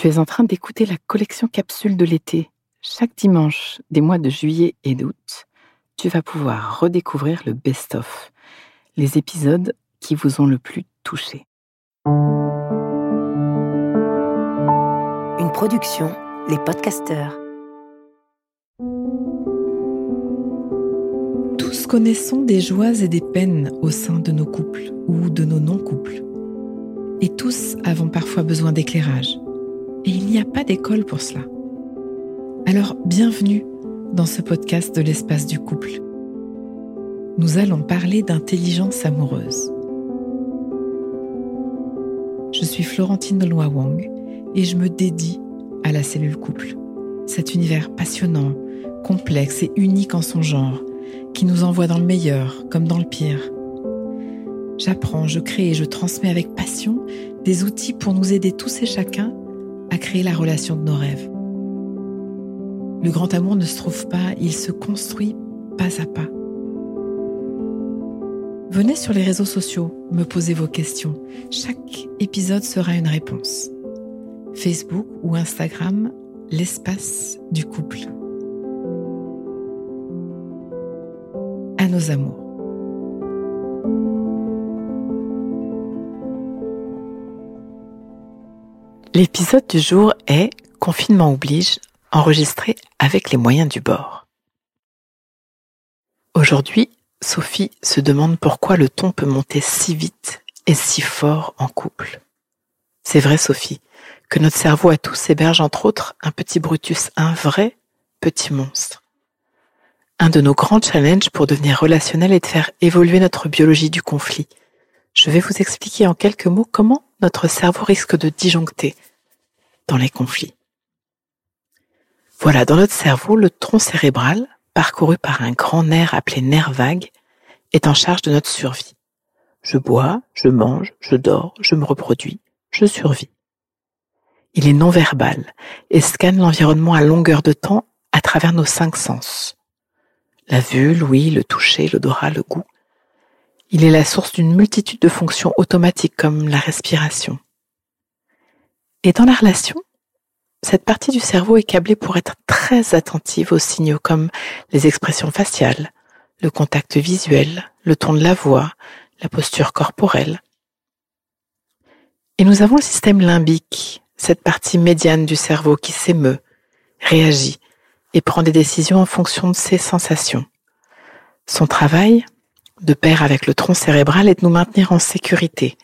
Tu es en train d'écouter la collection capsule de l'été. Chaque dimanche des mois de juillet et d'août, tu vas pouvoir redécouvrir le best-of, les épisodes qui vous ont le plus touché. Une production, les podcasteurs. Tous connaissons des joies et des peines au sein de nos couples ou de nos non-couples. Et tous avons parfois besoin d'éclairage. Et il n'y a pas d'école pour cela. Alors, bienvenue dans ce podcast de l'espace du couple. Nous allons parler d'intelligence amoureuse. Je suis Florentine Delois Wang et je me dédie à la cellule couple. Cet univers passionnant, complexe et unique en son genre, qui nous envoie dans le meilleur comme dans le pire. J'apprends, je crée et je transmets avec passion des outils pour nous aider tous et chacun à créer la relation de nos rêves. Le grand amour ne se trouve pas, il se construit pas à pas. Venez sur les réseaux sociaux, me poser vos questions. Chaque épisode sera une réponse. Facebook ou Instagram, l'espace du couple. À nos amours. L'épisode du jour est Confinement oblige, enregistré avec les moyens du bord. Aujourd'hui, Sophie se demande pourquoi le ton peut monter si vite et si fort en couple. C'est vrai, Sophie, que notre cerveau à tous héberge entre autres un petit Brutus, un vrai petit monstre. Un de nos grands challenges pour devenir relationnel est de faire évoluer notre biologie du conflit. Je vais vous expliquer en quelques mots comment notre cerveau risque de disjoncter dans les conflits. Voilà, dans notre cerveau, le tronc cérébral, parcouru par un grand nerf appelé nerf vague, est en charge de notre survie. Je bois, je mange, je dors, je me reproduis, je survis. Il est non verbal et scanne l'environnement à longueur de temps à travers nos cinq sens. La vue, l'ouïe, le toucher, l'odorat, le goût. Il est la source d'une multitude de fonctions automatiques comme la respiration. Et dans la relation, cette partie du cerveau est câblée pour être très attentive aux signaux comme les expressions faciales, le contact visuel, le ton de la voix, la posture corporelle. Et nous avons le système limbique, cette partie médiane du cerveau qui s'émeut, réagit et prend des décisions en fonction de ses sensations. Son travail, de pair avec le tronc cérébral, est de nous maintenir en sécurité.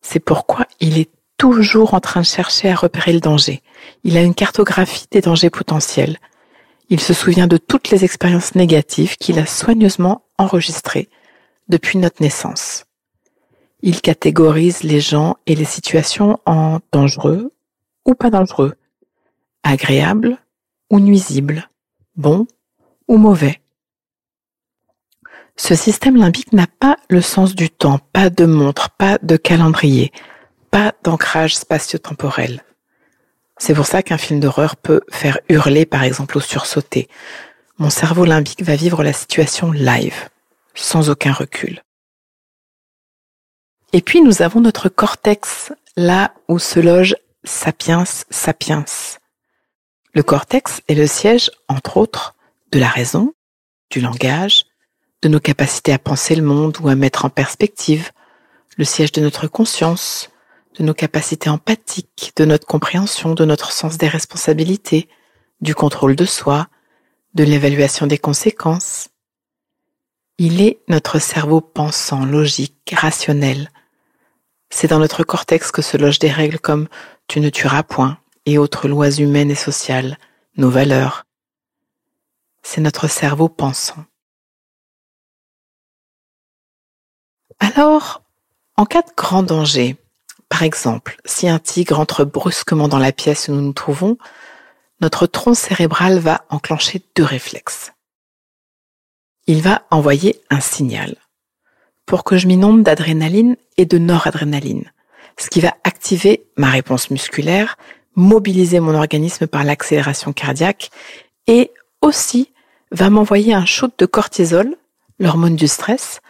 C'est pourquoi il est toujours en train de chercher à repérer le danger. Il a une cartographie des dangers potentiels. Il se souvient de toutes les expériences négatives qu'il a soigneusement enregistrées depuis notre naissance. Il catégorise les gens et les situations en dangereux ou pas dangereux, agréables ou nuisibles, bons ou mauvais. Ce système limbique n'a pas le sens du temps, pas de montre, pas de calendrier, pas d'ancrage spatio-temporel. C'est pour ça qu'un film d'horreur peut faire hurler, par exemple, au sursauté. Mon cerveau limbique va vivre la situation live, sans aucun recul. Et puis nous avons notre cortex, là où se loge Sapiens Sapiens. Le cortex est le siège, entre autres, de la raison, du langage, de nos capacités à penser le monde ou à mettre en perspective, le siège de notre conscience, de nos capacités empathiques, de notre compréhension, de notre sens des responsabilités, du contrôle de soi, de l'évaluation des conséquences. Il est notre cerveau pensant, logique, rationnel. C'est dans notre cortex que se logent des règles comme tu ne tueras point et autres lois humaines et sociales, nos valeurs. C'est notre cerveau pensant. Alors, en cas de grand danger, par exemple, si un tigre entre brusquement dans la pièce où nous nous trouvons, notre tronc cérébral va enclencher deux réflexes. Il va envoyer un signal pour que je m'inonde d'adrénaline et de noradrénaline, ce qui va activer ma réponse musculaire, mobiliser mon organisme par l'accélération cardiaque et aussi va m'envoyer un shoot de cortisol, l'hormone du stress,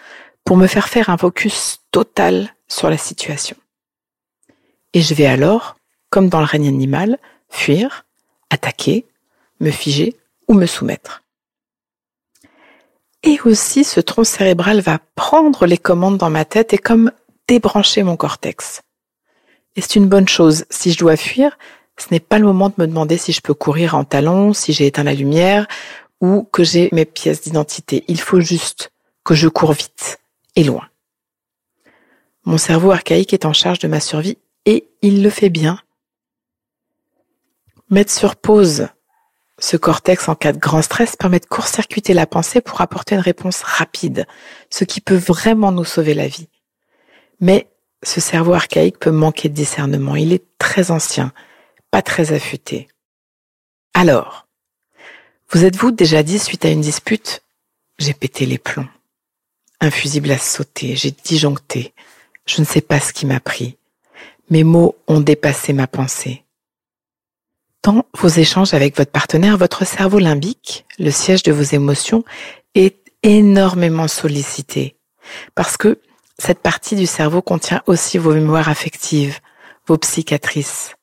pour me faire faire un focus total sur la situation. Et je vais alors comme dans le règne animal, fuir, attaquer, me figer ou me soumettre. Et aussi, ce tronc cérébral va prendre les commandes dans ma tête et comme débrancher mon cortex. Et c'est une bonne chose. Si je dois fuir, ce n'est pas le moment de me demander si je peux courir en talons, si j'ai éteint la lumière ou que j'ai mes pièces d'identité. Il faut juste que je cours vite et loin. Mon cerveau archaïque est en charge de ma survie et il le fait bien. Mettre sur pause ce cortex en cas de grand stress permet de court-circuiter la pensée pour apporter une réponse rapide, ce qui peut vraiment nous sauver la vie. Mais ce cerveau archaïque peut manquer de discernement. Il est très ancien, pas très affûté. Alors, vous êtes-vous déjà dit suite à une dispute, j'ai pété les plombs? Un fusible a sauté, j'ai disjoncté. Je ne sais pas ce qui m'a pris. Mes mots ont dépassé ma pensée. Dans vos échanges avec votre partenaire, votre cerveau limbique, le siège de vos émotions, est énormément sollicité. Parce que cette partie du cerveau contient aussi vos mémoires affectives, vos psychiatrices.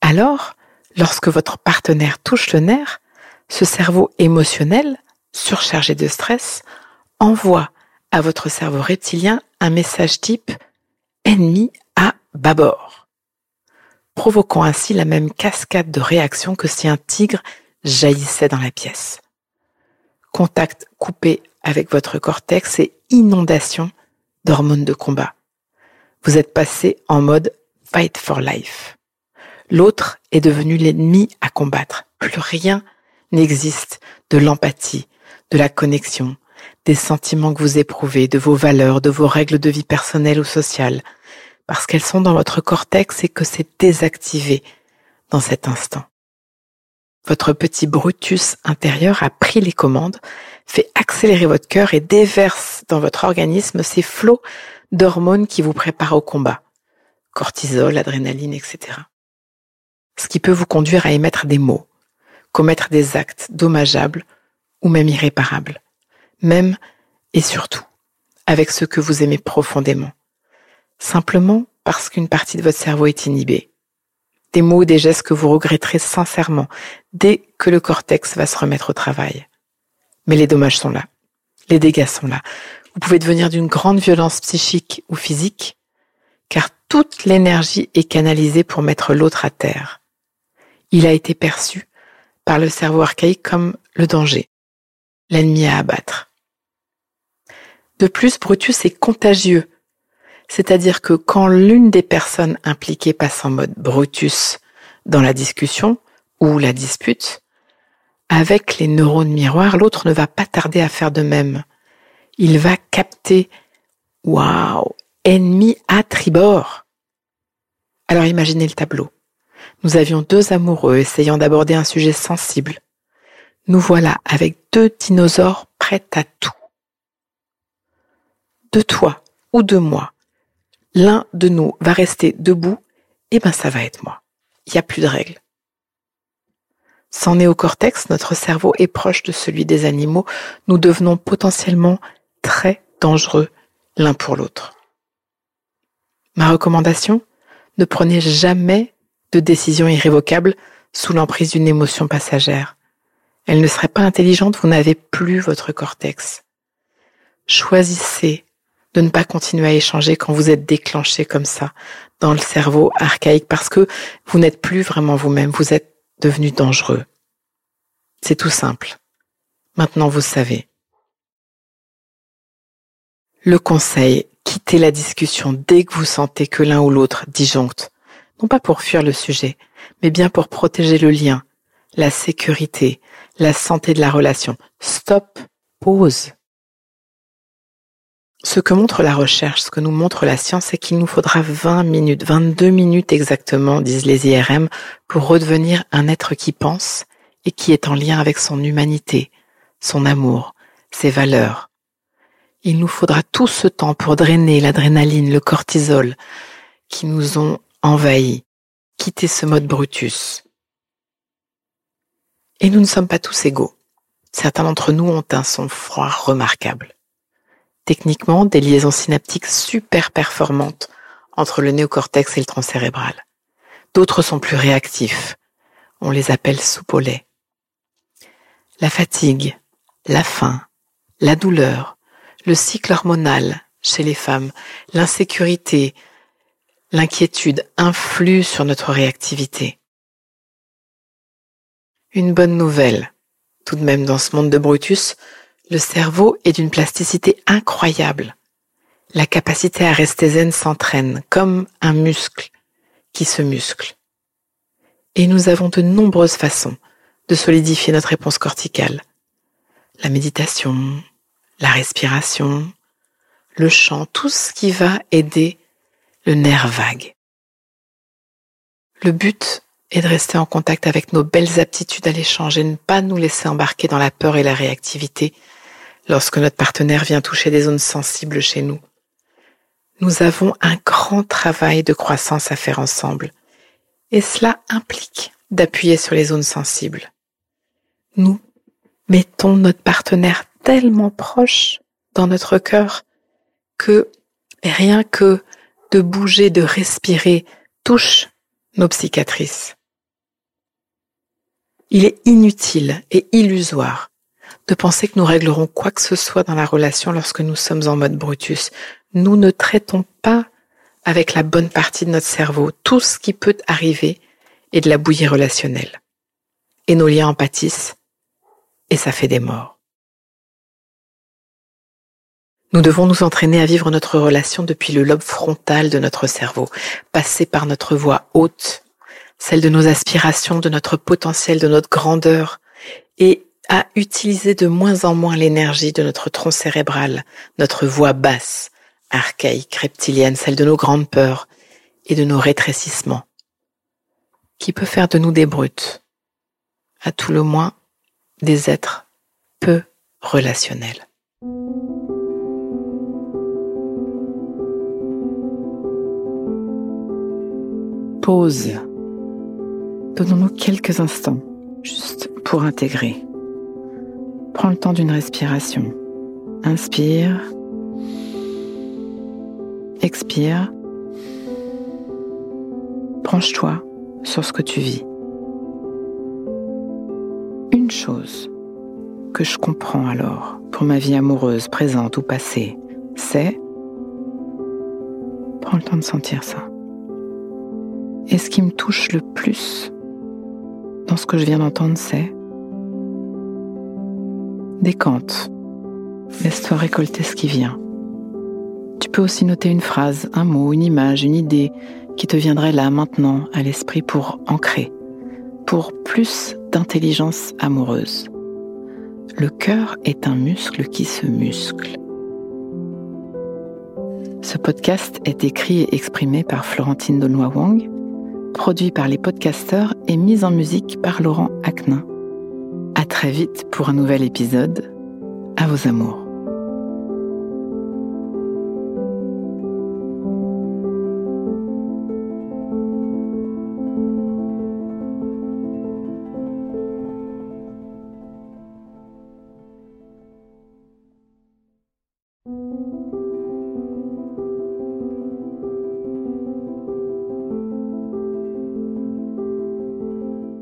Alors, lorsque votre partenaire touche le nerf, ce cerveau émotionnel, surchargé de stress, envoie à votre cerveau reptilien un message type ennemi à bâbord provoquant ainsi la même cascade de réactions que si un tigre jaillissait dans la pièce. Contact coupé avec votre cortex et inondation d'hormones de combat. Vous êtes passé en mode fight for life. L'autre est devenu l'ennemi à combattre. Plus rien n'existe de l'empathie, de la connexion, des sentiments que vous éprouvez, de vos valeurs, de vos règles de vie personnelles ou sociales, parce qu'elles sont dans votre cortex et que c'est désactivé dans cet instant. Votre petit Brutus intérieur a pris les commandes, fait accélérer votre cœur et déverse dans votre organisme ces flots d'hormones qui vous préparent au combat. Cortisol, adrénaline, etc. Ce qui peut vous conduire à émettre des mots, commettre des actes dommageables ou même irréparables. Même et surtout avec ceux que vous aimez profondément simplement parce qu'une partie de votre cerveau est inhibée. Des mots, des gestes que vous regretterez sincèrement dès que le cortex va se remettre au travail. Mais les dommages sont là. Les dégâts sont là. Vous pouvez devenir d'une grande violence psychique ou physique, car toute l'énergie est canalisée pour mettre l'autre à terre. Il a été perçu par le cerveau archaïque comme le danger, l'ennemi à abattre. De plus, Brutus est contagieux c'est-à-dire que quand l'une des personnes impliquées passe en mode Brutus dans la discussion ou la dispute, avec les neurones miroirs, l'autre ne va pas tarder à faire de même. Il va capter Waouh, ennemi à tribord. Alors imaginez le tableau. Nous avions deux amoureux essayant d'aborder un sujet sensible. Nous voilà avec deux dinosaures prêts à tout. De toi ou de moi, l'un de nous va rester debout, eh ben ça va être moi. Il n'y a plus de règles. Sans néocortex, notre cerveau est proche de celui des animaux. Nous devenons potentiellement très dangereux l'un pour l'autre. Ma recommandation, ne prenez jamais de décision irrévocable sous l'emprise d'une émotion passagère. Elle ne serait pas intelligente, vous n'avez plus votre cortex. Choisissez de ne pas continuer à échanger quand vous êtes déclenché comme ça dans le cerveau archaïque parce que vous n'êtes plus vraiment vous-même, vous êtes devenu dangereux. C'est tout simple. Maintenant, vous savez. Le conseil, quittez la discussion dès que vous sentez que l'un ou l'autre disjoncte. Non pas pour fuir le sujet, mais bien pour protéger le lien, la sécurité, la santé de la relation. Stop, pause. Ce que montre la recherche, ce que nous montre la science, c'est qu'il nous faudra 20 minutes, 22 minutes exactement, disent les IRM, pour redevenir un être qui pense et qui est en lien avec son humanité, son amour, ses valeurs. Il nous faudra tout ce temps pour drainer l'adrénaline, le cortisol qui nous ont envahis, quitter ce mode Brutus. Et nous ne sommes pas tous égaux. Certains d'entre nous ont un sang-froid remarquable techniquement des liaisons synaptiques super performantes entre le néocortex et le tronc cérébral. D'autres sont plus réactifs. On les appelle lait. La fatigue, la faim, la douleur, le cycle hormonal chez les femmes, l'insécurité, l'inquiétude influent sur notre réactivité. Une bonne nouvelle, tout de même dans ce monde de Brutus, le cerveau est d'une plasticité incroyable. La capacité à rester zen s'entraîne comme un muscle qui se muscle. Et nous avons de nombreuses façons de solidifier notre réponse corticale. La méditation, la respiration, le chant, tout ce qui va aider le nerf vague. Le but est de rester en contact avec nos belles aptitudes à l'échange et ne pas nous laisser embarquer dans la peur et la réactivité lorsque notre partenaire vient toucher des zones sensibles chez nous. Nous avons un grand travail de croissance à faire ensemble et cela implique d'appuyer sur les zones sensibles. Nous mettons notre partenaire tellement proche dans notre cœur que rien que de bouger, de respirer touche nos psychiatrices. Il est inutile et illusoire de penser que nous réglerons quoi que ce soit dans la relation lorsque nous sommes en mode Brutus. Nous ne traitons pas avec la bonne partie de notre cerveau tout ce qui peut arriver est de la bouillie relationnelle. Et nos liens en pâtissent et ça fait des morts. Nous devons nous entraîner à vivre notre relation depuis le lobe frontal de notre cerveau, passer par notre voix haute, celle de nos aspirations, de notre potentiel, de notre grandeur, et à utiliser de moins en moins l'énergie de notre tronc cérébral, notre voix basse, archaïque, reptilienne, celle de nos grandes peurs et de nos rétrécissements, qui peut faire de nous des brutes, à tout le moins des êtres peu relationnels. Pause. Donnons-nous quelques instants, juste pour intégrer. Prends le temps d'une respiration. Inspire. Expire. Branche-toi sur ce que tu vis. Une chose que je comprends alors pour ma vie amoureuse, présente ou passée, c'est... Prends le temps de sentir ça. Et ce qui me touche le plus dans ce que je viens d'entendre, c'est... Décante. Laisse-toi récolter ce qui vient. Tu peux aussi noter une phrase, un mot, une image, une idée qui te viendrait là maintenant à l'esprit pour ancrer, pour plus d'intelligence amoureuse. Le cœur est un muscle qui se muscle. Ce podcast est écrit et exprimé par Florentine Donois Wang, produit par les podcasteurs et mis en musique par Laurent Aknin. À très vite pour un nouvel épisode. À vos amours.